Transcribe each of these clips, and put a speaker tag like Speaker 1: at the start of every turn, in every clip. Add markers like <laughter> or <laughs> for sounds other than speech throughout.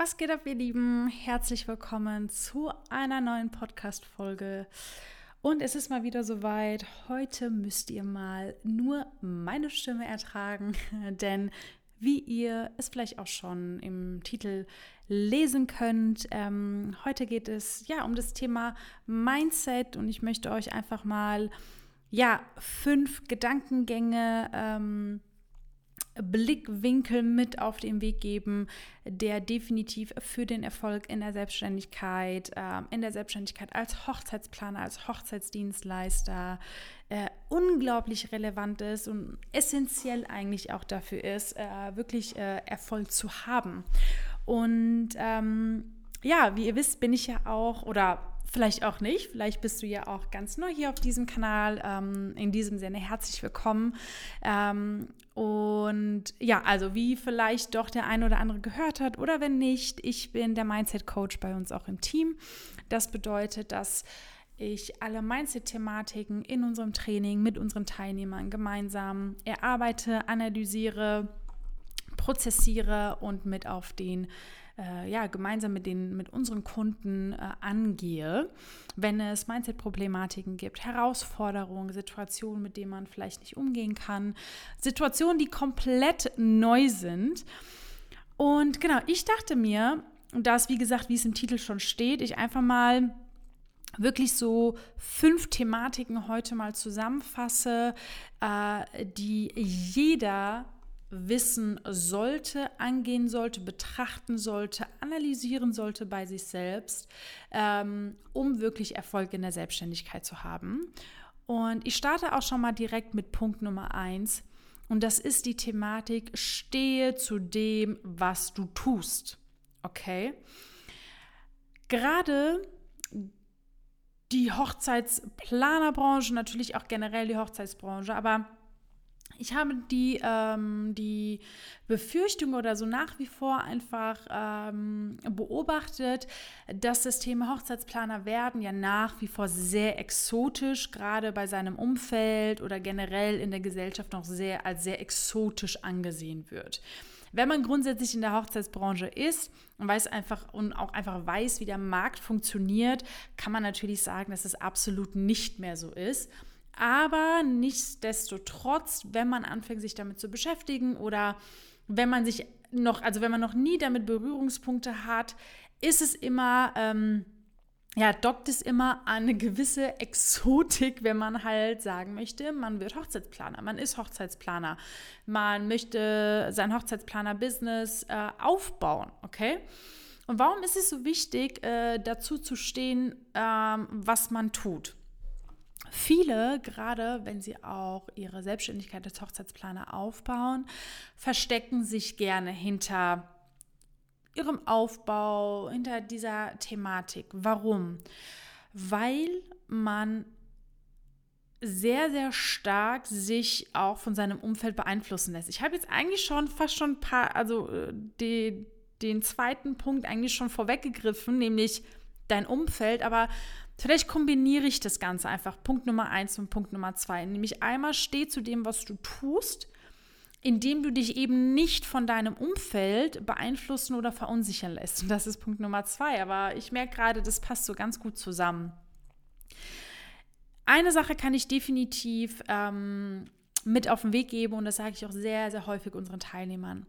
Speaker 1: Was geht ab, ihr Lieben? Herzlich willkommen zu einer neuen Podcast-Folge. Und es ist mal wieder soweit. Heute müsst ihr mal nur meine Stimme ertragen, <laughs> denn wie ihr es vielleicht auch schon im Titel lesen könnt, ähm, heute geht es ja um das Thema Mindset und ich möchte euch einfach mal ja fünf Gedankengänge ähm, Blickwinkel mit auf den Weg geben, der definitiv für den Erfolg in der Selbstständigkeit, äh, in der Selbstständigkeit als Hochzeitsplaner, als Hochzeitsdienstleister äh, unglaublich relevant ist und essentiell eigentlich auch dafür ist, äh, wirklich äh, Erfolg zu haben. Und ähm, ja, wie ihr wisst, bin ich ja auch oder vielleicht auch nicht. Vielleicht bist du ja auch ganz neu hier auf diesem Kanal. Ähm, in diesem Sinne herzlich willkommen. Ähm, und ja, also wie vielleicht doch der ein oder andere gehört hat oder wenn nicht, ich bin der Mindset Coach bei uns auch im Team. Das bedeutet, dass ich alle Mindset-Thematiken in unserem Training mit unseren Teilnehmern gemeinsam erarbeite, analysiere, prozessiere und mit auf den äh, ja, gemeinsam mit, den, mit unseren Kunden äh, angehe, wenn es Mindset-Problematiken gibt, Herausforderungen, Situationen, mit denen man vielleicht nicht umgehen kann, Situationen, die komplett neu sind. Und genau, ich dachte mir, dass, wie gesagt, wie es im Titel schon steht, ich einfach mal wirklich so fünf Thematiken heute mal zusammenfasse, äh, die jeder wissen sollte, angehen sollte, betrachten sollte, analysieren sollte bei sich selbst, ähm, um wirklich Erfolg in der Selbstständigkeit zu haben. Und ich starte auch schon mal direkt mit Punkt Nummer eins. Und das ist die Thematik, stehe zu dem, was du tust. Okay? Gerade die Hochzeitsplanerbranche, natürlich auch generell die Hochzeitsbranche, aber ich habe die, ähm, die Befürchtung oder so nach wie vor einfach ähm, beobachtet, dass das Thema Hochzeitsplaner werden ja nach wie vor sehr exotisch, gerade bei seinem Umfeld oder generell in der Gesellschaft noch sehr als sehr exotisch angesehen wird. Wenn man grundsätzlich in der Hochzeitsbranche ist und weiß einfach und auch einfach weiß, wie der Markt funktioniert, kann man natürlich sagen, dass es absolut nicht mehr so ist. Aber nichtsdestotrotz, wenn man anfängt, sich damit zu beschäftigen oder wenn man sich noch, also wenn man noch nie damit Berührungspunkte hat, ist es immer, ähm, ja, dockt es immer an eine gewisse Exotik, wenn man halt sagen möchte, man wird Hochzeitsplaner, man ist Hochzeitsplaner, man möchte sein Hochzeitsplaner-Business äh, aufbauen, okay? Und warum ist es so wichtig, äh, dazu zu stehen, ähm, was man tut? Viele, gerade wenn sie auch ihre Selbstständigkeit als Hochzeitsplaner aufbauen, verstecken sich gerne hinter ihrem Aufbau, hinter dieser Thematik. Warum? Weil man sehr, sehr stark sich auch von seinem Umfeld beeinflussen lässt. Ich habe jetzt eigentlich schon fast schon ein paar, also äh, die, den zweiten Punkt eigentlich schon vorweggegriffen, nämlich dein Umfeld, aber Vielleicht kombiniere ich das Ganze einfach. Punkt Nummer eins und Punkt Nummer zwei. Nämlich einmal steh zu dem, was du tust, indem du dich eben nicht von deinem Umfeld beeinflussen oder verunsichern lässt. Und das ist Punkt Nummer zwei. Aber ich merke gerade, das passt so ganz gut zusammen. Eine Sache kann ich definitiv ähm, mit auf den Weg geben und das sage ich auch sehr, sehr häufig unseren Teilnehmern.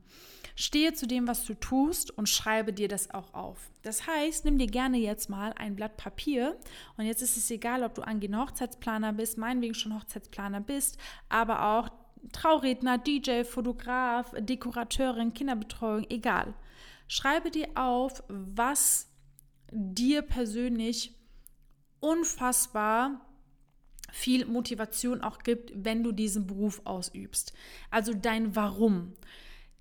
Speaker 1: Stehe zu dem, was du tust und schreibe dir das auch auf. Das heißt, nimm dir gerne jetzt mal ein Blatt Papier und jetzt ist es egal, ob du angehender Hochzeitsplaner bist, meinetwegen schon Hochzeitsplaner bist, aber auch Trauredner, DJ, Fotograf, Dekorateurin, Kinderbetreuung, egal. Schreibe dir auf, was dir persönlich unfassbar viel Motivation auch gibt, wenn du diesen Beruf ausübst. Also dein Warum.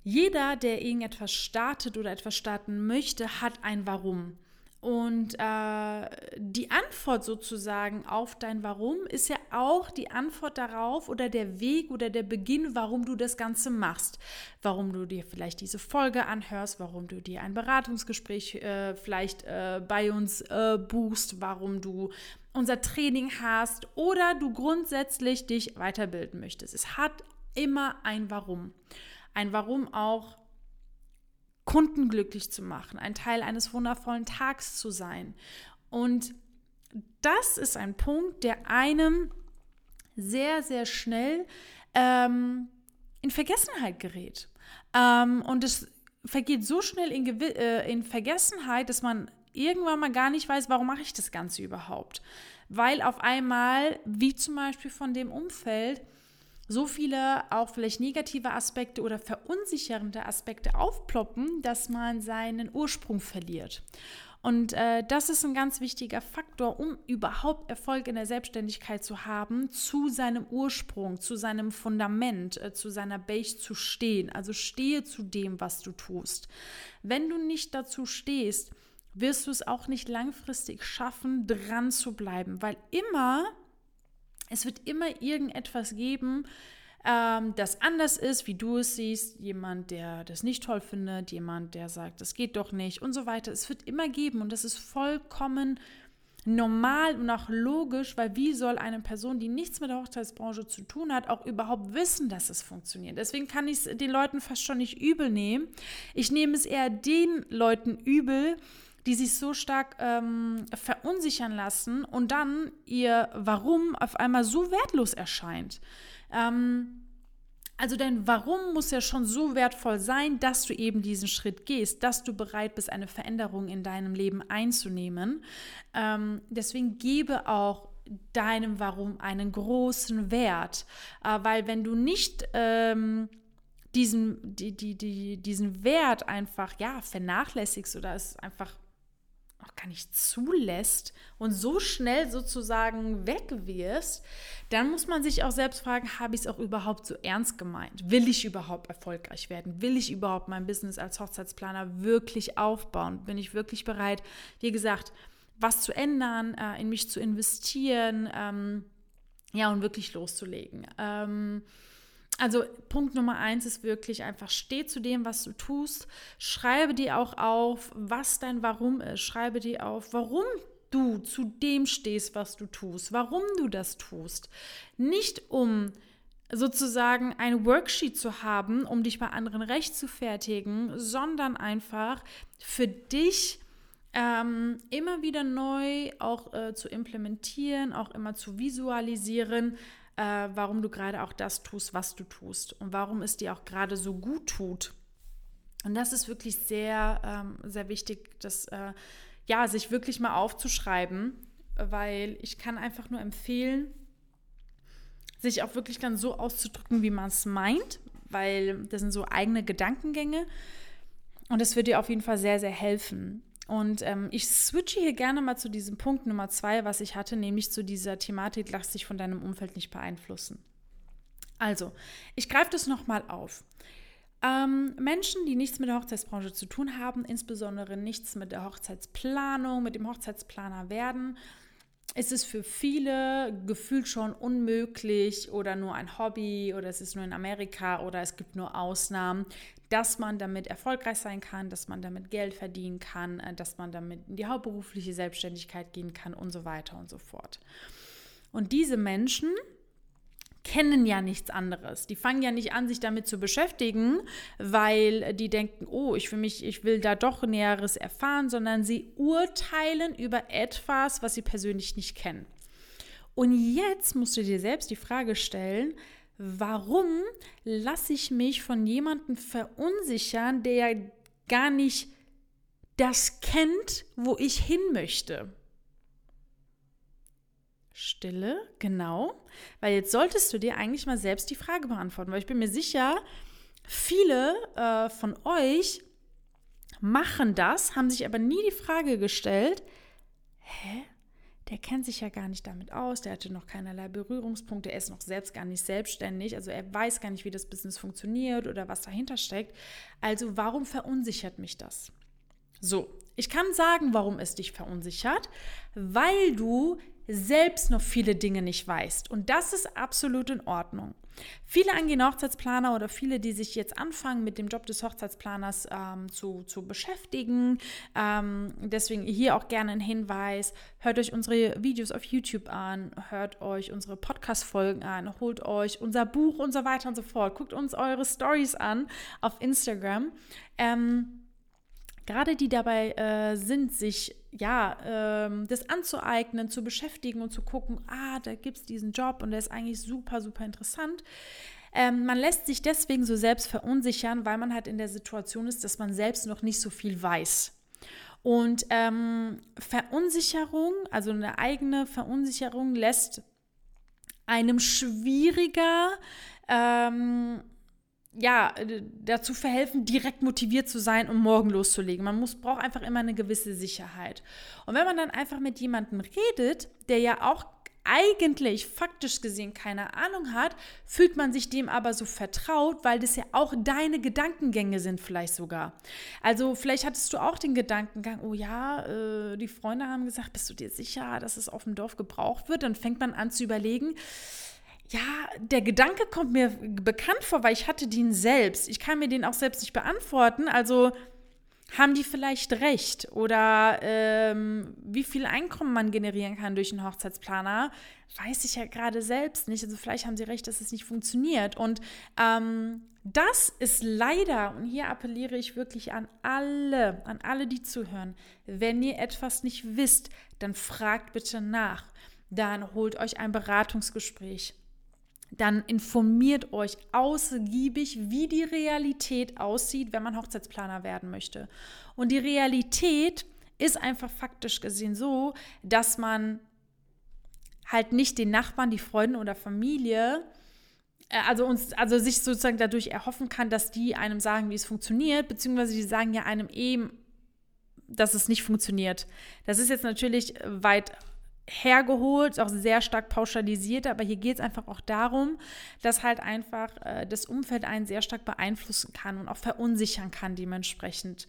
Speaker 1: Jeder, der irgendetwas startet oder etwas starten möchte, hat ein Warum. Und äh, die Antwort sozusagen auf dein Warum ist ja auch die Antwort darauf oder der Weg oder der Beginn, warum du das Ganze machst. Warum du dir vielleicht diese Folge anhörst, warum du dir ein Beratungsgespräch äh, vielleicht äh, bei uns äh, buchst, warum du unser Training hast oder du grundsätzlich dich weiterbilden möchtest. Es hat immer ein Warum. Ein Warum auch Kunden glücklich zu machen, ein Teil eines wundervollen Tags zu sein. Und das ist ein Punkt, der einem sehr, sehr schnell ähm, in Vergessenheit gerät. Ähm, und es vergeht so schnell in, Gew äh, in Vergessenheit, dass man irgendwann mal gar nicht weiß, warum mache ich das Ganze überhaupt. Weil auf einmal, wie zum Beispiel von dem Umfeld, so viele auch vielleicht negative Aspekte oder verunsichernde Aspekte aufploppen, dass man seinen Ursprung verliert. Und äh, das ist ein ganz wichtiger Faktor, um überhaupt Erfolg in der Selbstständigkeit zu haben, zu seinem Ursprung, zu seinem Fundament, äh, zu seiner Base zu stehen. Also stehe zu dem, was du tust. Wenn du nicht dazu stehst, wirst du es auch nicht langfristig schaffen, dran zu bleiben, weil immer, es wird immer irgendetwas geben, ähm, das anders ist, wie du es siehst, jemand, der das nicht toll findet, jemand, der sagt, das geht doch nicht und so weiter. Es wird immer geben und das ist vollkommen normal und auch logisch, weil wie soll eine Person, die nichts mit der Hochzeitsbranche zu tun hat, auch überhaupt wissen, dass es funktioniert? Deswegen kann ich es den Leuten fast schon nicht übel nehmen. Ich nehme es eher den Leuten übel, die sich so stark ähm, verunsichern lassen und dann ihr Warum auf einmal so wertlos erscheint. Ähm, also dein Warum muss ja schon so wertvoll sein, dass du eben diesen Schritt gehst, dass du bereit bist, eine Veränderung in deinem Leben einzunehmen. Ähm, deswegen gebe auch deinem Warum einen großen Wert, äh, weil wenn du nicht ähm, diesen, die, die, die, diesen Wert einfach ja, vernachlässigst oder es einfach auch gar nicht zulässt und so schnell sozusagen wegwirst, dann muss man sich auch selbst fragen, habe ich es auch überhaupt so ernst gemeint? Will ich überhaupt erfolgreich werden? Will ich überhaupt mein Business als Hochzeitsplaner wirklich aufbauen? Bin ich wirklich bereit, wie gesagt, was zu ändern, äh, in mich zu investieren, ähm, ja, und wirklich loszulegen? Ähm, also Punkt Nummer eins ist wirklich einfach, steh zu dem, was du tust. Schreibe dir auch auf, was dein Warum ist. Schreibe dir auf, warum du zu dem stehst, was du tust, warum du das tust. Nicht um sozusagen ein Worksheet zu haben, um dich bei anderen recht zu fertigen, sondern einfach für dich ähm, immer wieder neu auch äh, zu implementieren, auch immer zu visualisieren, äh, warum du gerade auch das tust, was du tust und warum es dir auch gerade so gut tut. Und das ist wirklich sehr, ähm, sehr wichtig, das äh, ja, sich wirklich mal aufzuschreiben, weil ich kann einfach nur empfehlen, sich auch wirklich dann so auszudrücken, wie man es meint, weil das sind so eigene Gedankengänge und das wird dir auf jeden Fall sehr, sehr helfen. Und ähm, ich switche hier gerne mal zu diesem Punkt Nummer zwei, was ich hatte, nämlich zu dieser Thematik, lass dich von deinem Umfeld nicht beeinflussen. Also, ich greife das nochmal auf. Ähm, Menschen, die nichts mit der Hochzeitsbranche zu tun haben, insbesondere nichts mit der Hochzeitsplanung, mit dem Hochzeitsplaner werden, ist es für viele gefühlt schon unmöglich oder nur ein Hobby oder es ist nur in Amerika oder es gibt nur Ausnahmen, dass man damit erfolgreich sein kann, dass man damit Geld verdienen kann, äh, dass man damit in die hauptberufliche Selbstständigkeit gehen kann und so weiter und so fort. Und diese Menschen kennen ja nichts anderes. Die fangen ja nicht an, sich damit zu beschäftigen, weil die denken, oh, ich will mich, ich will da doch Näheres erfahren, sondern sie urteilen über etwas, was sie persönlich nicht kennen. Und jetzt musst du dir selbst die Frage stellen, warum lasse ich mich von jemandem verunsichern, der gar nicht das kennt, wo ich hin möchte? Stille, genau. Weil jetzt solltest du dir eigentlich mal selbst die Frage beantworten, weil ich bin mir sicher, viele äh, von euch machen das, haben sich aber nie die Frage gestellt, hä? Der kennt sich ja gar nicht damit aus, der hatte noch keinerlei Berührungspunkte, er ist noch selbst gar nicht selbstständig, also er weiß gar nicht, wie das Business funktioniert oder was dahinter steckt. Also warum verunsichert mich das? So, ich kann sagen, warum es dich verunsichert, weil du selbst noch viele Dinge nicht weißt. Und das ist absolut in Ordnung. Viele angehende Hochzeitsplaner oder viele, die sich jetzt anfangen, mit dem Job des Hochzeitsplaners ähm, zu, zu beschäftigen. Ähm, deswegen hier auch gerne ein Hinweis. Hört euch unsere Videos auf YouTube an, hört euch unsere Podcast-Folgen an, holt euch unser Buch und so weiter und so fort. Guckt uns eure Stories an auf Instagram. Ähm, gerade die dabei äh, sind, sich ja, ähm, das anzueignen, zu beschäftigen und zu gucken, ah, da gibt es diesen Job und der ist eigentlich super, super interessant. Ähm, man lässt sich deswegen so selbst verunsichern, weil man halt in der Situation ist, dass man selbst noch nicht so viel weiß. Und ähm, Verunsicherung, also eine eigene Verunsicherung, lässt einem schwieriger, ähm, ja, dazu verhelfen, direkt motiviert zu sein, um morgen loszulegen. Man muss, braucht einfach immer eine gewisse Sicherheit. Und wenn man dann einfach mit jemandem redet, der ja auch eigentlich faktisch gesehen keine Ahnung hat, fühlt man sich dem aber so vertraut, weil das ja auch deine Gedankengänge sind vielleicht sogar. Also vielleicht hattest du auch den Gedankengang, oh ja, äh, die Freunde haben gesagt, bist du dir sicher, dass es auf dem Dorf gebraucht wird? Dann fängt man an zu überlegen, ja, der Gedanke kommt mir bekannt vor, weil ich hatte den selbst. Ich kann mir den auch selbst nicht beantworten. Also haben die vielleicht recht? Oder ähm, wie viel Einkommen man generieren kann durch einen Hochzeitsplaner, weiß ich ja gerade selbst nicht. Also vielleicht haben sie recht, dass es nicht funktioniert. Und ähm, das ist leider, und hier appelliere ich wirklich an alle, an alle, die zuhören, wenn ihr etwas nicht wisst, dann fragt bitte nach. Dann holt euch ein Beratungsgespräch dann informiert euch ausgiebig, wie die Realität aussieht, wenn man Hochzeitsplaner werden möchte. Und die Realität ist einfach faktisch gesehen so, dass man halt nicht den Nachbarn, die Freunde oder Familie, äh, also uns, also sich sozusagen dadurch erhoffen kann, dass die einem sagen, wie es funktioniert, beziehungsweise die sagen ja einem eben, dass es nicht funktioniert. Das ist jetzt natürlich weit hergeholt, auch sehr stark pauschalisiert, aber hier geht es einfach auch darum, dass halt einfach äh, das Umfeld einen sehr stark beeinflussen kann und auch verunsichern kann dementsprechend.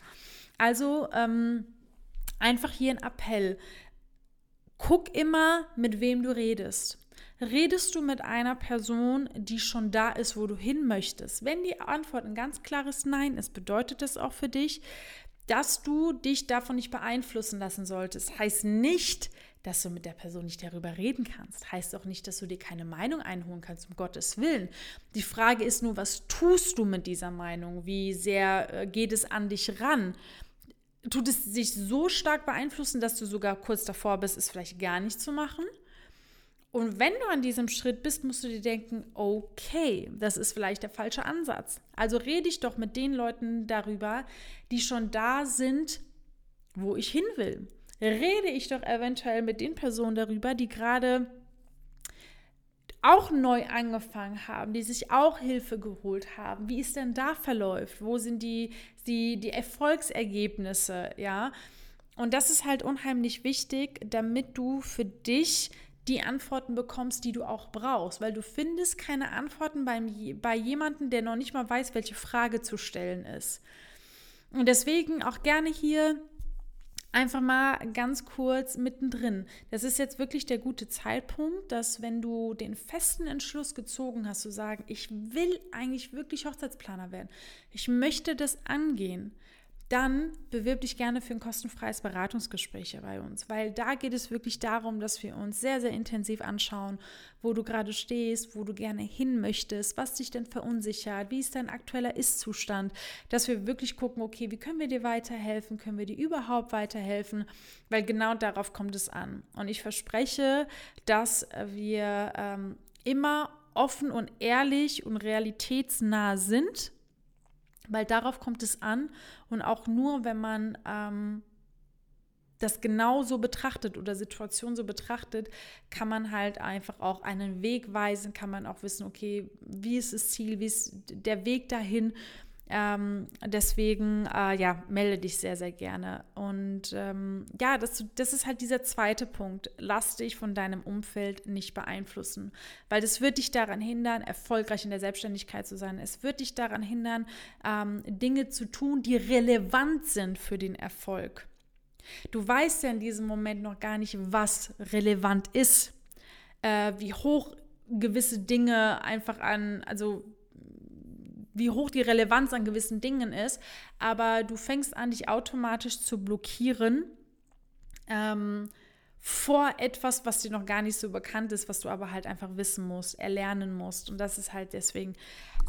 Speaker 1: Also ähm, einfach hier ein Appell. Guck immer, mit wem du redest. Redest du mit einer Person, die schon da ist, wo du hin möchtest? Wenn die Antwort ein ganz klares Nein ist, bedeutet das auch für dich, dass du dich davon nicht beeinflussen lassen solltest. Heißt nicht, dass du mit der Person nicht darüber reden kannst. Heißt auch nicht, dass du dir keine Meinung einholen kannst, um Gottes Willen. Die Frage ist nur, was tust du mit dieser Meinung? Wie sehr äh, geht es an dich ran? Tut es sich so stark beeinflussen, dass du sogar kurz davor bist, es vielleicht gar nicht zu machen? Und wenn du an diesem Schritt bist, musst du dir denken, okay, das ist vielleicht der falsche Ansatz. Also rede ich doch mit den Leuten darüber, die schon da sind, wo ich hin will rede ich doch eventuell mit den Personen darüber, die gerade auch neu angefangen haben, die sich auch Hilfe geholt haben, wie es denn da verläuft, wo sind die, die, die Erfolgsergebnisse, ja. Und das ist halt unheimlich wichtig, damit du für dich die Antworten bekommst, die du auch brauchst, weil du findest keine Antworten beim, bei jemandem, der noch nicht mal weiß, welche Frage zu stellen ist. Und deswegen auch gerne hier einfach mal ganz kurz mittendrin. Das ist jetzt wirklich der gute Zeitpunkt, dass wenn du den festen Entschluss gezogen hast, zu sagen, ich will eigentlich wirklich Hochzeitsplaner werden, ich möchte das angehen, dann bewirb dich gerne für ein kostenfreies Beratungsgespräch bei uns, weil da geht es wirklich darum, dass wir uns sehr, sehr intensiv anschauen, wo du gerade stehst, wo du gerne hin möchtest, was dich denn verunsichert, wie ist dein aktueller Ist-Zustand, dass wir wirklich gucken, okay, wie können wir dir weiterhelfen, können wir dir überhaupt weiterhelfen, weil genau darauf kommt es an. Und ich verspreche, dass wir ähm, immer offen und ehrlich und realitätsnah sind weil darauf kommt es an und auch nur, wenn man ähm, das genau so betrachtet oder Situation so betrachtet, kann man halt einfach auch einen Weg weisen, kann man auch wissen, okay, wie ist das Ziel, wie ist der Weg dahin ähm, deswegen, äh, ja, melde dich sehr, sehr gerne. Und ähm, ja, das, das ist halt dieser zweite Punkt. Lass dich von deinem Umfeld nicht beeinflussen, weil das wird dich daran hindern, erfolgreich in der Selbstständigkeit zu sein. Es wird dich daran hindern, ähm, Dinge zu tun, die relevant sind für den Erfolg. Du weißt ja in diesem Moment noch gar nicht, was relevant ist, äh, wie hoch gewisse Dinge einfach an, also wie hoch die Relevanz an gewissen Dingen ist, aber du fängst an, dich automatisch zu blockieren ähm, vor etwas, was dir noch gar nicht so bekannt ist, was du aber halt einfach wissen musst, erlernen musst. Und das ist halt deswegen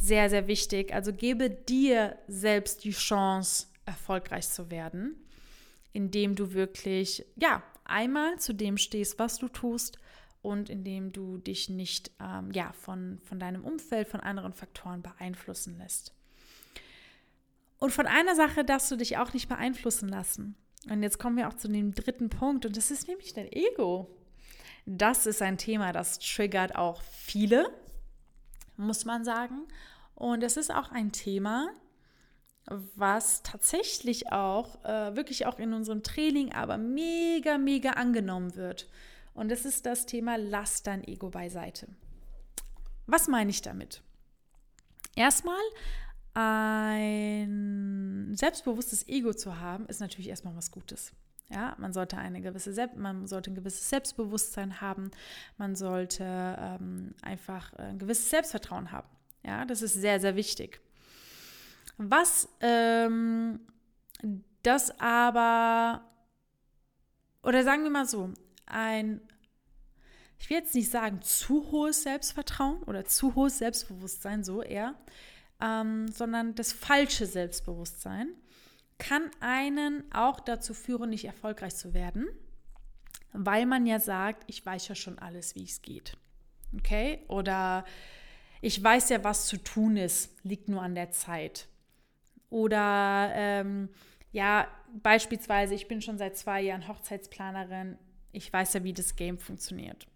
Speaker 1: sehr, sehr wichtig. Also gebe dir selbst die Chance, erfolgreich zu werden, indem du wirklich, ja, einmal zu dem stehst, was du tust und indem du dich nicht ähm, ja, von, von deinem Umfeld, von anderen Faktoren beeinflussen lässt. Und von einer Sache darfst du dich auch nicht beeinflussen lassen. Und jetzt kommen wir auch zu dem dritten Punkt und das ist nämlich dein Ego. Das ist ein Thema, das triggert auch viele, muss man sagen. Und es ist auch ein Thema, was tatsächlich auch, äh, wirklich auch in unserem Training, aber mega, mega angenommen wird. Und das ist das Thema, lass dein Ego beiseite. Was meine ich damit? Erstmal, ein selbstbewusstes Ego zu haben, ist natürlich erstmal was Gutes. Ja, man sollte eine gewisse man sollte ein gewisses Selbstbewusstsein haben, man sollte ähm, einfach ein gewisses Selbstvertrauen haben. Ja, das ist sehr, sehr wichtig. Was ähm, das aber, oder sagen wir mal so, ein, ich will jetzt nicht sagen zu hohes Selbstvertrauen oder zu hohes Selbstbewusstsein, so eher, ähm, sondern das falsche Selbstbewusstsein kann einen auch dazu führen, nicht erfolgreich zu werden, weil man ja sagt, ich weiß ja schon alles, wie es geht. Okay? Oder ich weiß ja, was zu tun ist, liegt nur an der Zeit. Oder ähm, ja, beispielsweise, ich bin schon seit zwei Jahren Hochzeitsplanerin, ich weiß ja, wie das Game funktioniert.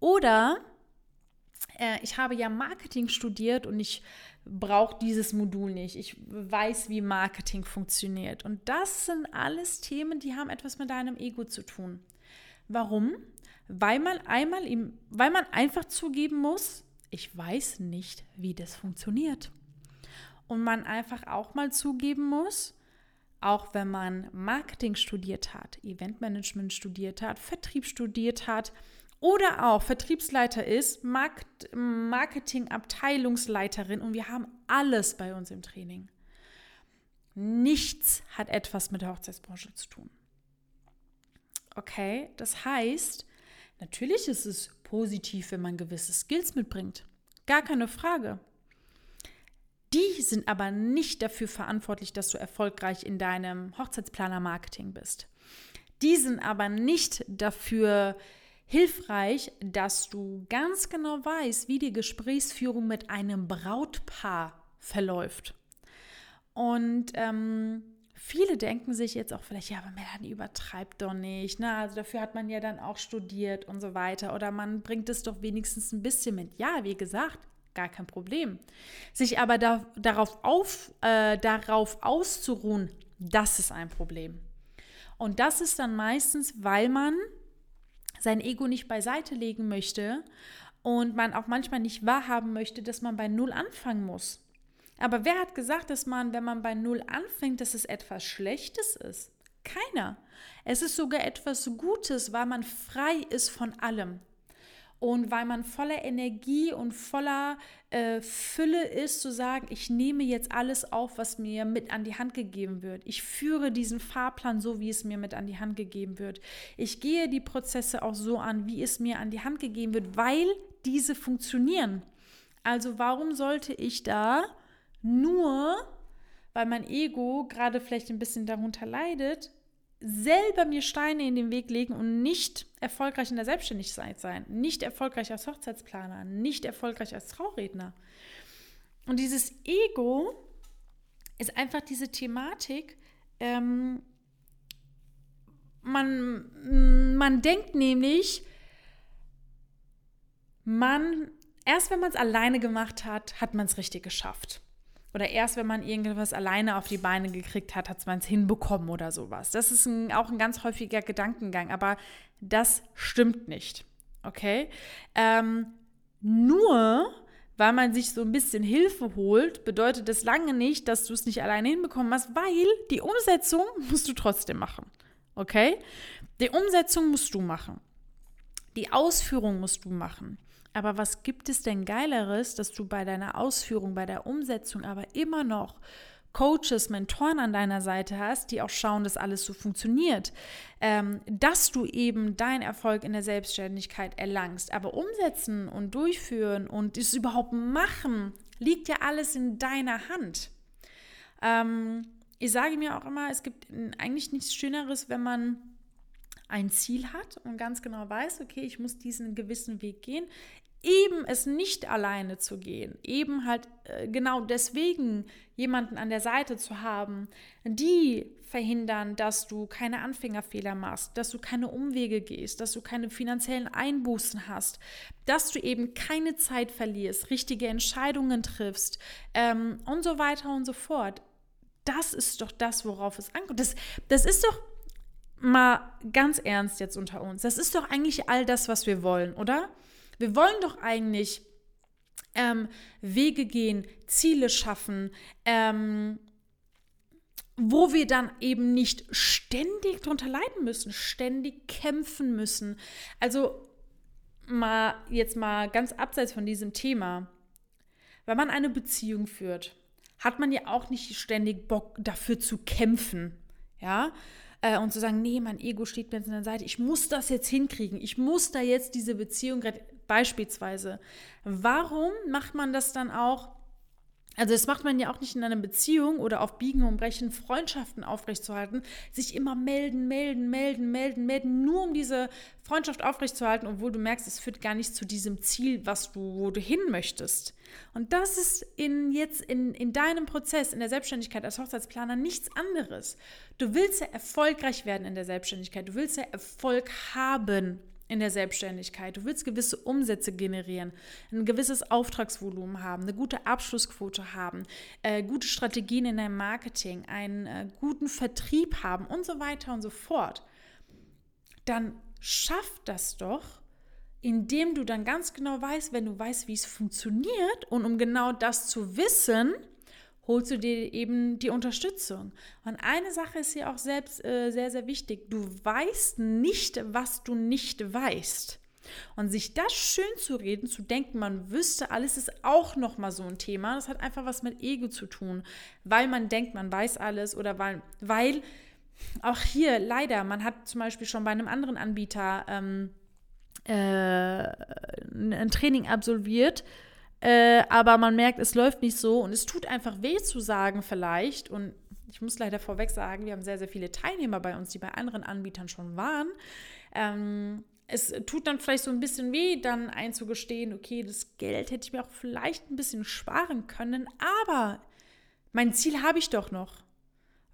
Speaker 1: Oder äh, ich habe ja Marketing studiert und ich brauche dieses Modul nicht. Ich weiß, wie Marketing funktioniert. Und das sind alles Themen, die haben etwas mit deinem Ego zu tun. Warum? Weil man einmal im, weil man einfach zugeben muss, ich weiß nicht, wie das funktioniert. Und man einfach auch mal zugeben muss, auch wenn man Marketing studiert hat, Eventmanagement studiert hat, Vertrieb studiert hat, oder auch Vertriebsleiter ist, Marketingabteilungsleiterin und wir haben alles bei uns im Training. Nichts hat etwas mit der Hochzeitsbranche zu tun. Okay, das heißt, natürlich ist es positiv, wenn man gewisse Skills mitbringt. Gar keine Frage. Die sind aber nicht dafür verantwortlich, dass du erfolgreich in deinem Hochzeitsplaner-Marketing bist. Die sind aber nicht dafür hilfreich, dass du ganz genau weißt, wie die Gesprächsführung mit einem Brautpaar verläuft. Und ähm, viele denken sich jetzt auch vielleicht, ja, aber Melanie übertreibt doch nicht. Ne? Also dafür hat man ja dann auch studiert und so weiter. Oder man bringt es doch wenigstens ein bisschen mit. Ja, wie gesagt, gar kein Problem. Sich aber da, darauf, auf, äh, darauf auszuruhen, das ist ein Problem. Und das ist dann meistens, weil man sein Ego nicht beiseite legen möchte und man auch manchmal nicht wahrhaben möchte, dass man bei Null anfangen muss. Aber wer hat gesagt, dass man, wenn man bei Null anfängt, dass es etwas Schlechtes ist? Keiner. Es ist sogar etwas Gutes, weil man frei ist von allem und weil man voller Energie und voller äh, Fülle ist, zu sagen, ich nehme jetzt alles auf, was mir mit an die Hand gegeben wird. Ich führe diesen Fahrplan so, wie es mir mit an die Hand gegeben wird. Ich gehe die Prozesse auch so an, wie es mir an die Hand gegeben wird, weil diese funktionieren. Also warum sollte ich da nur, weil mein Ego gerade vielleicht ein bisschen darunter leidet, selber mir Steine in den Weg legen und nicht erfolgreich in der Selbstständigkeit sein, nicht erfolgreich als Hochzeitsplaner, nicht erfolgreich als Trauredner. Und dieses Ego ist einfach diese Thematik, ähm, man, man denkt nämlich, man, erst wenn man es alleine gemacht hat, hat man es richtig geschafft. Oder erst wenn man irgendwas alleine auf die Beine gekriegt hat, hat man es hinbekommen oder sowas. Das ist ein, auch ein ganz häufiger Gedankengang, aber das stimmt nicht. Okay? Ähm, nur weil man sich so ein bisschen Hilfe holt, bedeutet das lange nicht, dass du es nicht alleine hinbekommen hast, weil die Umsetzung <laughs> musst du trotzdem machen. Okay? Die Umsetzung musst du machen. Die Ausführung musst du machen. Aber was gibt es denn Geileres, dass du bei deiner Ausführung, bei der Umsetzung aber immer noch Coaches, Mentoren an deiner Seite hast, die auch schauen, dass alles so funktioniert, ähm, dass du eben deinen Erfolg in der Selbstständigkeit erlangst. Aber umsetzen und durchführen und es überhaupt machen, liegt ja alles in deiner Hand. Ähm, ich sage mir auch immer, es gibt eigentlich nichts Schöneres, wenn man ein Ziel hat und ganz genau weiß, okay, ich muss diesen gewissen Weg gehen, eben es nicht alleine zu gehen, eben halt äh, genau deswegen jemanden an der Seite zu haben, die verhindern, dass du keine Anfängerfehler machst, dass du keine Umwege gehst, dass du keine finanziellen Einbußen hast, dass du eben keine Zeit verlierst, richtige Entscheidungen triffst ähm, und so weiter und so fort. Das ist doch das, worauf es ankommt. Das, das ist doch mal ganz ernst jetzt unter uns. Das ist doch eigentlich all das, was wir wollen, oder? Wir wollen doch eigentlich ähm, Wege gehen, Ziele schaffen, ähm, wo wir dann eben nicht ständig drunter leiden müssen, ständig kämpfen müssen. Also mal jetzt mal ganz abseits von diesem Thema. Wenn man eine Beziehung führt, hat man ja auch nicht ständig Bock dafür zu kämpfen, ja? Äh, und zu sagen, nee, mein Ego steht mir jetzt an der Seite, ich muss das jetzt hinkriegen, ich muss da jetzt diese Beziehung beispielsweise. Warum macht man das dann auch also das macht man ja auch nicht in einer Beziehung oder auf Biegen und Brechen Freundschaften aufrechtzuerhalten, sich immer melden, melden, melden, melden, melden, nur um diese Freundschaft aufrechtzuerhalten, obwohl du merkst, es führt gar nicht zu diesem Ziel, was du, wo du hin möchtest. Und das ist in jetzt in, in deinem Prozess, in der Selbstständigkeit als Hochzeitsplaner nichts anderes. Du willst ja erfolgreich werden in der Selbstständigkeit, du willst ja Erfolg haben in der Selbstständigkeit. Du willst gewisse Umsätze generieren, ein gewisses Auftragsvolumen haben, eine gute Abschlussquote haben, äh, gute Strategien in deinem Marketing, einen äh, guten Vertrieb haben und so weiter und so fort. Dann schaff das doch, indem du dann ganz genau weißt, wenn du weißt, wie es funktioniert und um genau das zu wissen, holst du dir eben die Unterstützung. Und eine Sache ist hier auch selbst äh, sehr, sehr wichtig. Du weißt nicht, was du nicht weißt. Und sich das schön zu reden, zu denken, man wüsste alles, ist auch nochmal so ein Thema. Das hat einfach was mit Ego zu tun, weil man denkt, man weiß alles oder weil, weil auch hier leider, man hat zum Beispiel schon bei einem anderen Anbieter ähm, äh, ein Training absolviert, äh, aber man merkt, es läuft nicht so und es tut einfach weh zu sagen vielleicht und ich muss leider vorweg sagen, wir haben sehr, sehr viele Teilnehmer bei uns, die bei anderen Anbietern schon waren. Ähm, es tut dann vielleicht so ein bisschen weh, dann einzugestehen, okay, das Geld hätte ich mir auch vielleicht ein bisschen sparen können, aber mein Ziel habe ich doch noch.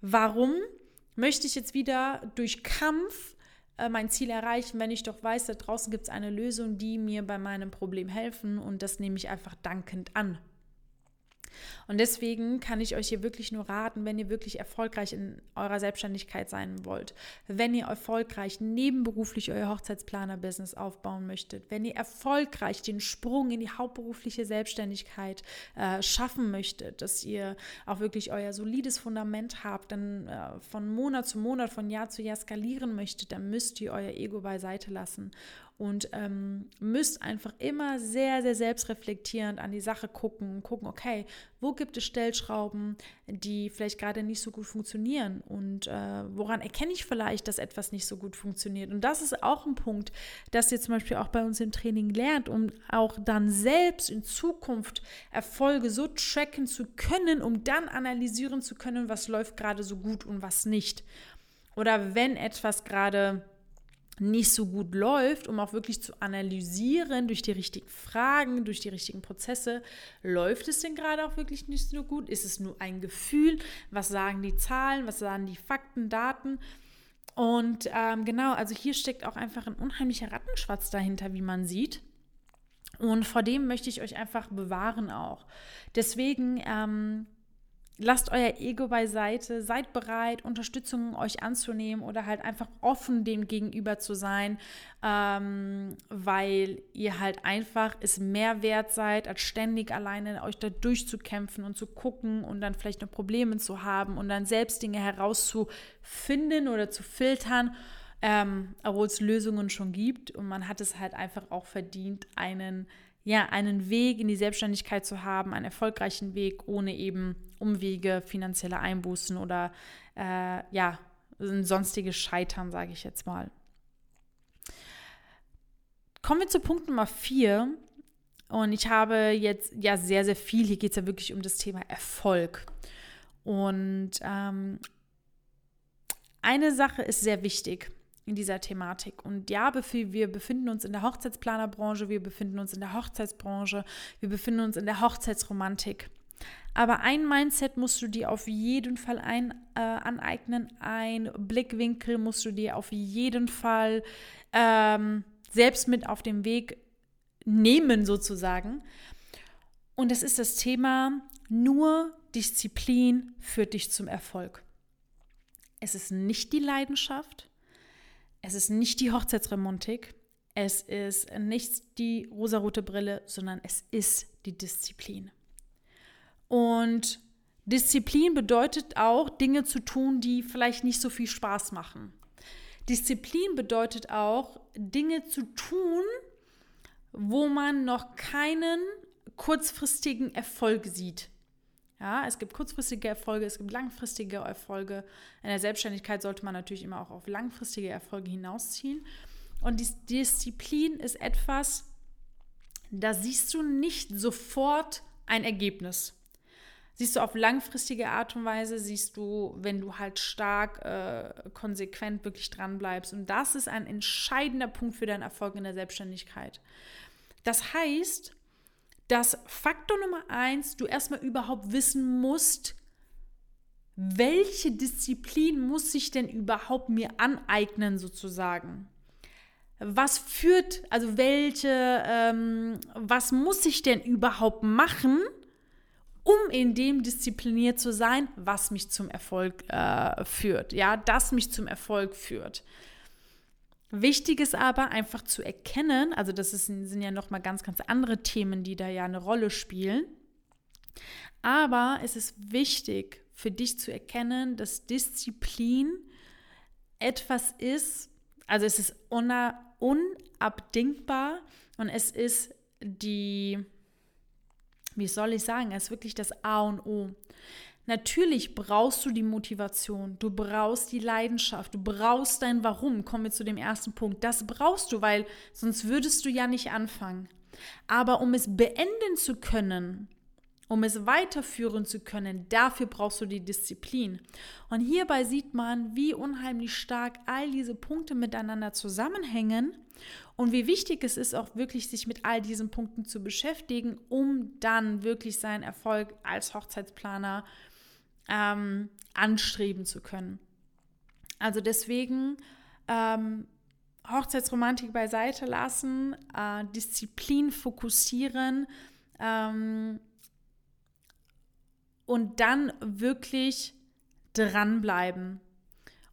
Speaker 1: Warum möchte ich jetzt wieder durch Kampf mein Ziel erreichen, wenn ich doch weiß, da draußen gibt es eine Lösung, die mir bei meinem Problem helfen und das nehme ich einfach dankend an. Und deswegen kann ich euch hier wirklich nur raten, wenn ihr wirklich erfolgreich in eurer Selbstständigkeit sein wollt, wenn ihr erfolgreich nebenberuflich euer Hochzeitsplaner-Business aufbauen möchtet, wenn ihr erfolgreich den Sprung in die hauptberufliche Selbstständigkeit äh, schaffen möchtet, dass ihr auch wirklich euer solides Fundament habt, dann äh, von Monat zu Monat, von Jahr zu Jahr skalieren möchtet, dann müsst ihr euer Ego beiseite lassen und ähm, müsst einfach immer sehr, sehr selbstreflektierend an die Sache gucken und gucken, okay, wo gibt es Stellschrauben, die vielleicht gerade nicht so gut funktionieren und äh, woran erkenne ich vielleicht, dass etwas nicht so gut funktioniert. Und das ist auch ein Punkt, dass ihr zum Beispiel auch bei uns im Training lernt, um auch dann selbst in Zukunft Erfolge so tracken zu können, um dann analysieren zu können, was läuft gerade so gut und was nicht. Oder wenn etwas gerade nicht so gut läuft, um auch wirklich zu analysieren durch die richtigen Fragen, durch die richtigen Prozesse, läuft es denn gerade auch wirklich nicht so gut? Ist es nur ein Gefühl? Was sagen die Zahlen? Was sagen die Fakten, Daten? Und ähm, genau, also hier steckt auch einfach ein unheimlicher Rattenschwatz dahinter, wie man sieht. Und vor dem möchte ich euch einfach bewahren auch. Deswegen ähm, lasst euer Ego beiseite, seid bereit, Unterstützung euch anzunehmen oder halt einfach offen dem gegenüber zu sein, ähm, weil ihr halt einfach es mehr wert seid, als ständig alleine euch da durchzukämpfen und zu gucken und dann vielleicht noch Probleme zu haben und dann selbst Dinge herauszufinden oder zu filtern. Ähm, obwohl es Lösungen schon gibt und man hat es halt einfach auch verdient, einen ja, einen Weg in die Selbstständigkeit zu haben, einen erfolgreichen Weg ohne eben Umwege, finanzielle Einbußen oder äh, ja, sonstiges Scheitern, sage ich jetzt mal. Kommen wir zu Punkt Nummer vier. Und ich habe jetzt ja sehr, sehr viel, hier geht es ja wirklich um das Thema Erfolg. Und ähm, eine Sache ist sehr wichtig in dieser Thematik. Und ja, wir befinden uns in der Hochzeitsplanerbranche, wir befinden uns in der Hochzeitsbranche, wir befinden uns in der Hochzeitsromantik. Aber ein Mindset musst du dir auf jeden Fall ein, äh, aneignen, ein Blickwinkel musst du dir auf jeden Fall ähm, selbst mit auf den Weg nehmen, sozusagen. Und das ist das Thema, nur Disziplin führt dich zum Erfolg. Es ist nicht die Leidenschaft, es ist nicht die Hochzeitsromantik, es ist nicht die rosarote Brille, sondern es ist die Disziplin. Und Disziplin bedeutet auch, Dinge zu tun, die vielleicht nicht so viel Spaß machen. Disziplin bedeutet auch, Dinge zu tun, wo man noch keinen kurzfristigen Erfolg sieht. Ja, es gibt kurzfristige Erfolge, es gibt langfristige Erfolge. In der Selbstständigkeit sollte man natürlich immer auch auf langfristige Erfolge hinausziehen. Und die Disziplin ist etwas, da siehst du nicht sofort ein Ergebnis. Siehst du auf langfristige Art und Weise, siehst du, wenn du halt stark, äh, konsequent wirklich dran bleibst. Und das ist ein entscheidender Punkt für deinen Erfolg in der Selbstständigkeit. Das heißt, dass Faktor Nummer eins, du erstmal überhaupt wissen musst, welche Disziplin muss ich denn überhaupt mir aneignen, sozusagen? Was führt, also welche, ähm, was muss ich denn überhaupt machen, um in dem diszipliniert zu sein, was mich zum Erfolg äh, führt? Ja, das mich zum Erfolg führt. Wichtig ist aber einfach zu erkennen, also das ist, sind ja nochmal ganz, ganz andere Themen, die da ja eine Rolle spielen. Aber es ist wichtig für dich zu erkennen, dass Disziplin etwas ist, also es ist unabdingbar und es ist die, wie soll ich sagen, es ist wirklich das A und O. Natürlich brauchst du die Motivation, du brauchst die Leidenschaft, du brauchst dein Warum. Kommen wir zu dem ersten Punkt. Das brauchst du, weil sonst würdest du ja nicht anfangen. Aber um es beenden zu können, um es weiterführen zu können, dafür brauchst du die Disziplin. Und hierbei sieht man, wie unheimlich stark all diese Punkte miteinander zusammenhängen und wie wichtig es ist, auch wirklich sich mit all diesen Punkten zu beschäftigen, um dann wirklich seinen Erfolg als Hochzeitsplaner zu ähm, anstreben zu können. Also deswegen ähm, Hochzeitsromantik beiseite lassen, äh, Disziplin fokussieren ähm, und dann wirklich dranbleiben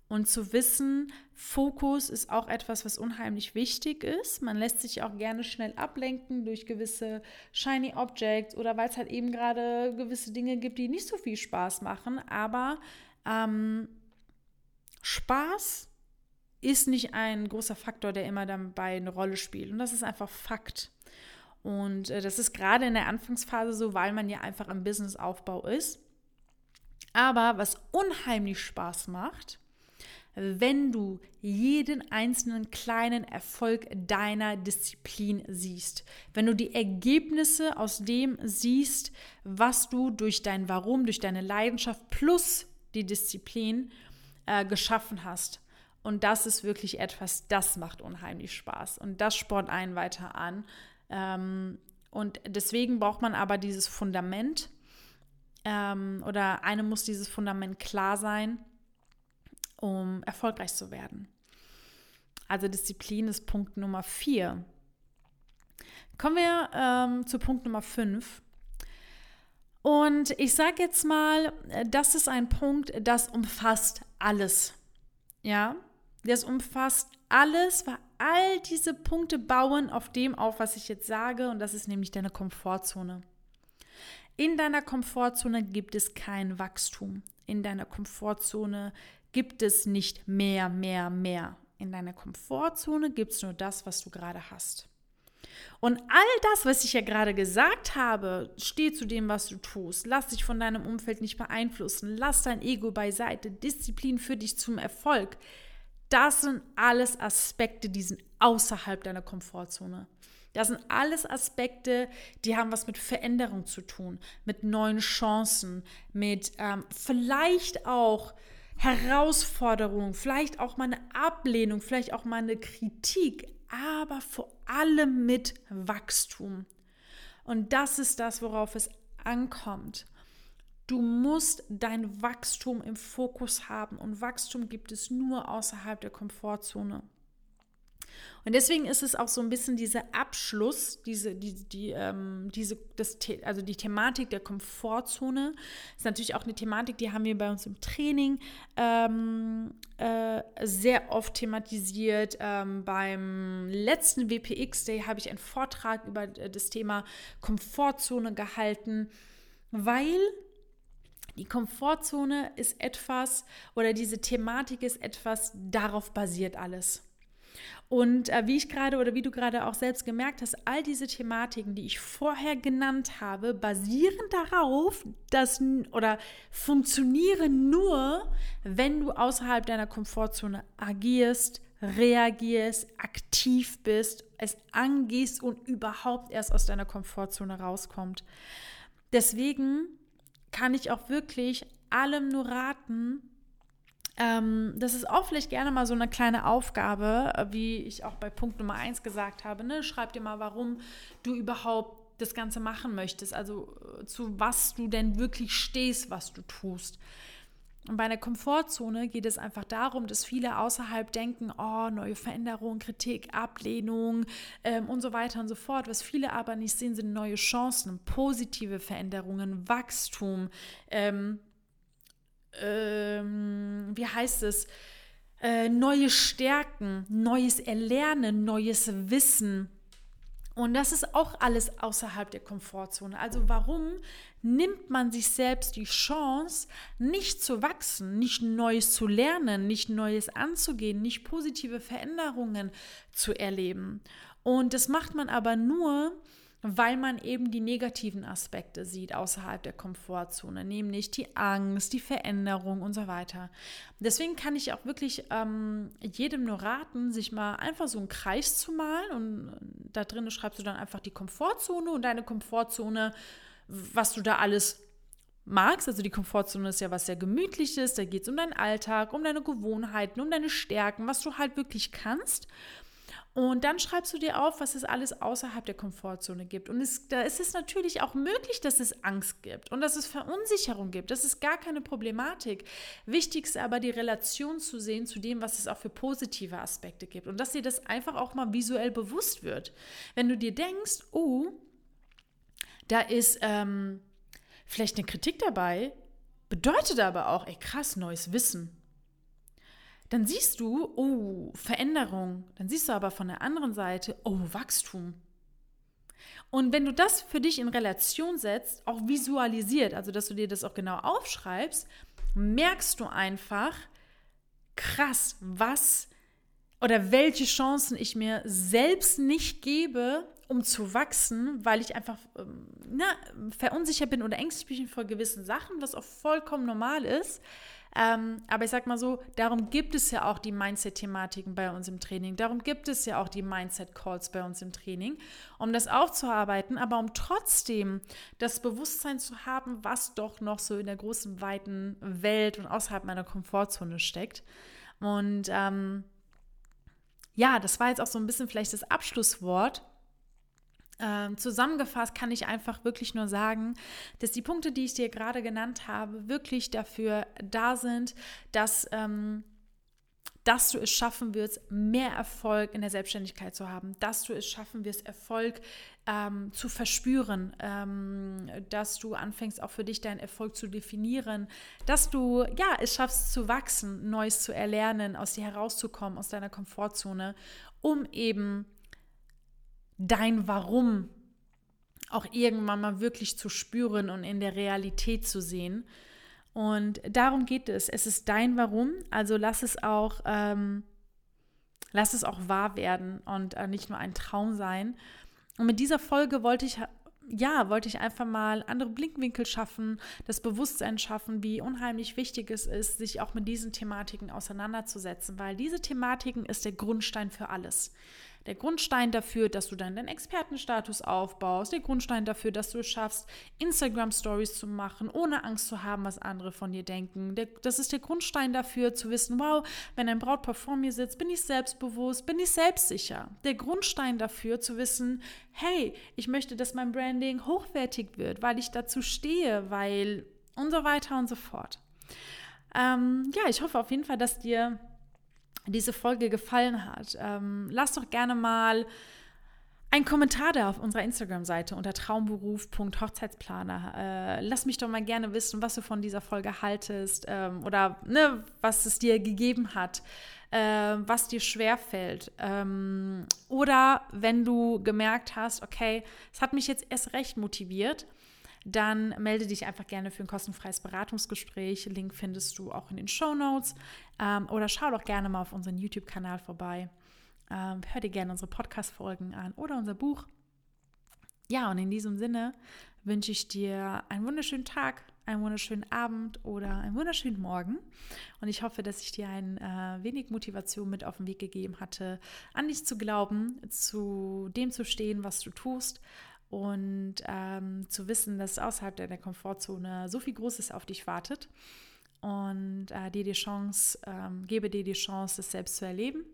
Speaker 1: und zu wissen, Fokus ist auch etwas, was unheimlich wichtig ist. Man lässt sich auch gerne schnell ablenken durch gewisse shiny Objects oder weil es halt eben gerade gewisse Dinge gibt, die nicht so viel Spaß machen. Aber ähm, Spaß ist nicht ein großer Faktor, der immer dabei eine Rolle spielt. Und das ist einfach Fakt. Und äh, das ist gerade in der Anfangsphase so, weil man ja einfach im Businessaufbau ist. Aber was unheimlich Spaß macht, wenn du jeden einzelnen kleinen Erfolg deiner Disziplin siehst. Wenn du die Ergebnisse aus dem siehst, was du durch dein Warum, durch deine Leidenschaft plus die Disziplin äh, geschaffen hast. Und das ist wirklich etwas, das macht unheimlich Spaß. Und das spornt einen weiter an. Ähm, und deswegen braucht man aber dieses Fundament. Ähm, oder einem muss dieses Fundament klar sein um erfolgreich zu werden. Also Disziplin ist Punkt Nummer vier. Kommen wir ähm, zu Punkt Nummer fünf. Und ich sage jetzt mal, das ist ein Punkt, das umfasst alles. Ja, das umfasst alles, weil all diese Punkte bauen auf dem auf, was ich jetzt sage, und das ist nämlich deine Komfortzone. In deiner Komfortzone gibt es kein Wachstum. In deiner Komfortzone gibt es nicht mehr, mehr, mehr. In deiner Komfortzone gibt es nur das, was du gerade hast. Und all das, was ich ja gerade gesagt habe, steh zu dem, was du tust. Lass dich von deinem Umfeld nicht beeinflussen. Lass dein Ego beiseite. Disziplin für dich zum Erfolg. Das sind alles Aspekte, die sind außerhalb deiner Komfortzone. Das sind alles Aspekte, die haben was mit Veränderung zu tun, mit neuen Chancen, mit ähm, vielleicht auch Herausforderungen, vielleicht auch mal eine Ablehnung, vielleicht auch mal eine Kritik, aber vor allem mit Wachstum. Und das ist das, worauf es ankommt. Du musst dein Wachstum im Fokus haben und Wachstum gibt es nur außerhalb der Komfortzone. Und deswegen ist es auch so ein bisschen dieser Abschluss, diese, die, die, ähm, diese, das, also die Thematik der Komfortzone ist natürlich auch eine Thematik, die haben wir bei uns im Training ähm, äh, sehr oft thematisiert. Ähm, beim letzten WPX Day habe ich einen Vortrag über äh, das Thema Komfortzone gehalten, weil die Komfortzone ist etwas oder diese Thematik ist etwas, darauf basiert alles. Und äh, wie ich gerade oder wie du gerade auch selbst gemerkt hast, all diese Thematiken, die ich vorher genannt habe, basieren darauf, dass oder funktionieren nur, wenn du außerhalb deiner Komfortzone agierst, reagierst, aktiv bist, es angehst und überhaupt erst aus deiner Komfortzone rauskommt. Deswegen kann ich auch wirklich allem nur raten, ähm, das ist auch vielleicht gerne mal so eine kleine Aufgabe, äh, wie ich auch bei Punkt Nummer 1 gesagt habe. Ne? Schreib dir mal, warum du überhaupt das Ganze machen möchtest, also äh, zu was du denn wirklich stehst, was du tust. Und bei einer Komfortzone geht es einfach darum, dass viele außerhalb denken, oh, neue Veränderungen, Kritik, Ablehnung ähm, und so weiter und so fort. Was viele aber nicht sehen, sind neue Chancen, positive Veränderungen, Wachstum, ähm, ähm, wie heißt es, äh, neue Stärken, neues Erlernen, neues Wissen. Und das ist auch alles außerhalb der Komfortzone. Also warum nimmt man sich selbst die Chance, nicht zu wachsen, nicht Neues zu lernen, nicht Neues anzugehen, nicht positive Veränderungen zu erleben? Und das macht man aber nur, weil man eben die negativen Aspekte sieht außerhalb der Komfortzone, nämlich die Angst, die Veränderung und so weiter. Deswegen kann ich auch wirklich ähm, jedem nur raten, sich mal einfach so einen Kreis zu malen und da drin schreibst du dann einfach die Komfortzone und deine Komfortzone, was du da alles magst. Also die Komfortzone ist ja was sehr gemütliches, da geht es um deinen Alltag, um deine Gewohnheiten, um deine Stärken, was du halt wirklich kannst. Und dann schreibst du dir auf, was es alles außerhalb der Komfortzone gibt. Und es, da ist es natürlich auch möglich, dass es Angst gibt und dass es Verunsicherung gibt. Das ist gar keine Problematik. Wichtig ist aber die Relation zu sehen zu dem, was es auch für positive Aspekte gibt. Und dass dir das einfach auch mal visuell bewusst wird. Wenn du dir denkst, oh, da ist ähm, vielleicht eine Kritik dabei, bedeutet aber auch, ey krass, neues Wissen dann siehst du, oh, Veränderung. Dann siehst du aber von der anderen Seite, oh, Wachstum. Und wenn du das für dich in Relation setzt, auch visualisiert, also dass du dir das auch genau aufschreibst, merkst du einfach, krass, was oder welche Chancen ich mir selbst nicht gebe, um zu wachsen, weil ich einfach ähm, na, verunsichert bin oder ängstlich bin vor gewissen Sachen, was auch vollkommen normal ist. Ähm, aber ich sag mal so, darum gibt es ja auch die Mindset-Thematiken bei uns im Training. Darum gibt es ja auch die Mindset-Calls bei uns im Training, um das aufzuarbeiten, aber um trotzdem das Bewusstsein zu haben, was doch noch so in der großen, weiten Welt und außerhalb meiner Komfortzone steckt. Und ähm, ja, das war jetzt auch so ein bisschen vielleicht das Abschlusswort ähm, zusammengefasst kann ich einfach wirklich nur sagen, dass die Punkte, die ich dir gerade genannt habe, wirklich dafür da sind, dass, ähm, dass du es schaffen wirst, mehr Erfolg in der Selbstständigkeit zu haben, dass du es schaffen wirst, Erfolg ähm, zu verspüren, ähm, dass du anfängst auch für dich deinen Erfolg zu definieren, dass du ja es schaffst zu wachsen, Neues zu erlernen, aus dir herauszukommen, aus deiner Komfortzone, um eben dein Warum auch irgendwann mal wirklich zu spüren und in der Realität zu sehen. Und darum geht es. Es ist dein Warum, also lass es auch, ähm, lass es auch wahr werden und äh, nicht nur ein Traum sein. Und mit dieser Folge wollte ich ja, wollte ich einfach mal andere Blickwinkel schaffen, das Bewusstsein schaffen, wie unheimlich wichtig es ist, sich auch mit diesen Thematiken auseinanderzusetzen, weil diese Thematiken ist der Grundstein für alles. Der Grundstein dafür, dass du dann deinen Expertenstatus aufbaust, der Grundstein dafür, dass du es schaffst, Instagram-Stories zu machen, ohne Angst zu haben, was andere von dir denken. Der, das ist der Grundstein dafür, zu wissen, wow, wenn ein Brautpaar vor mir sitzt, bin ich selbstbewusst, bin ich selbstsicher. Der Grundstein dafür, zu wissen, hey, ich möchte, dass mein Branding hochwertig wird, weil ich dazu stehe, weil und so weiter und so fort. Ähm, ja, ich hoffe auf jeden Fall, dass dir diese Folge gefallen hat. Ähm, lass doch gerne mal einen Kommentar da auf unserer Instagram-Seite unter traumberuf.hochzeitsplaner. Äh, lass mich doch mal gerne wissen, was du von dieser Folge haltest ähm, oder ne, was es dir gegeben hat, äh, was dir schwerfällt. Ähm, oder wenn du gemerkt hast, okay, es hat mich jetzt erst recht motiviert, dann melde dich einfach gerne für ein kostenfreies Beratungsgespräch. Link findest du auch in den Show Notes. Ähm, oder schau doch gerne mal auf unseren YouTube-Kanal vorbei. Ähm, hör dir gerne unsere Podcast-Folgen an oder unser Buch. Ja, und in diesem Sinne wünsche ich dir einen wunderschönen Tag, einen wunderschönen Abend oder einen wunderschönen Morgen. Und ich hoffe, dass ich dir ein äh, wenig Motivation mit auf den Weg gegeben hatte, an dich zu glauben, zu dem zu stehen, was du tust und ähm, zu wissen, dass außerhalb deiner Komfortzone so viel Großes auf dich wartet und äh, dir die Chance, ähm, gebe dir die Chance, es selbst zu erleben.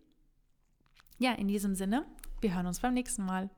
Speaker 1: Ja, in diesem Sinne, wir hören uns beim nächsten Mal.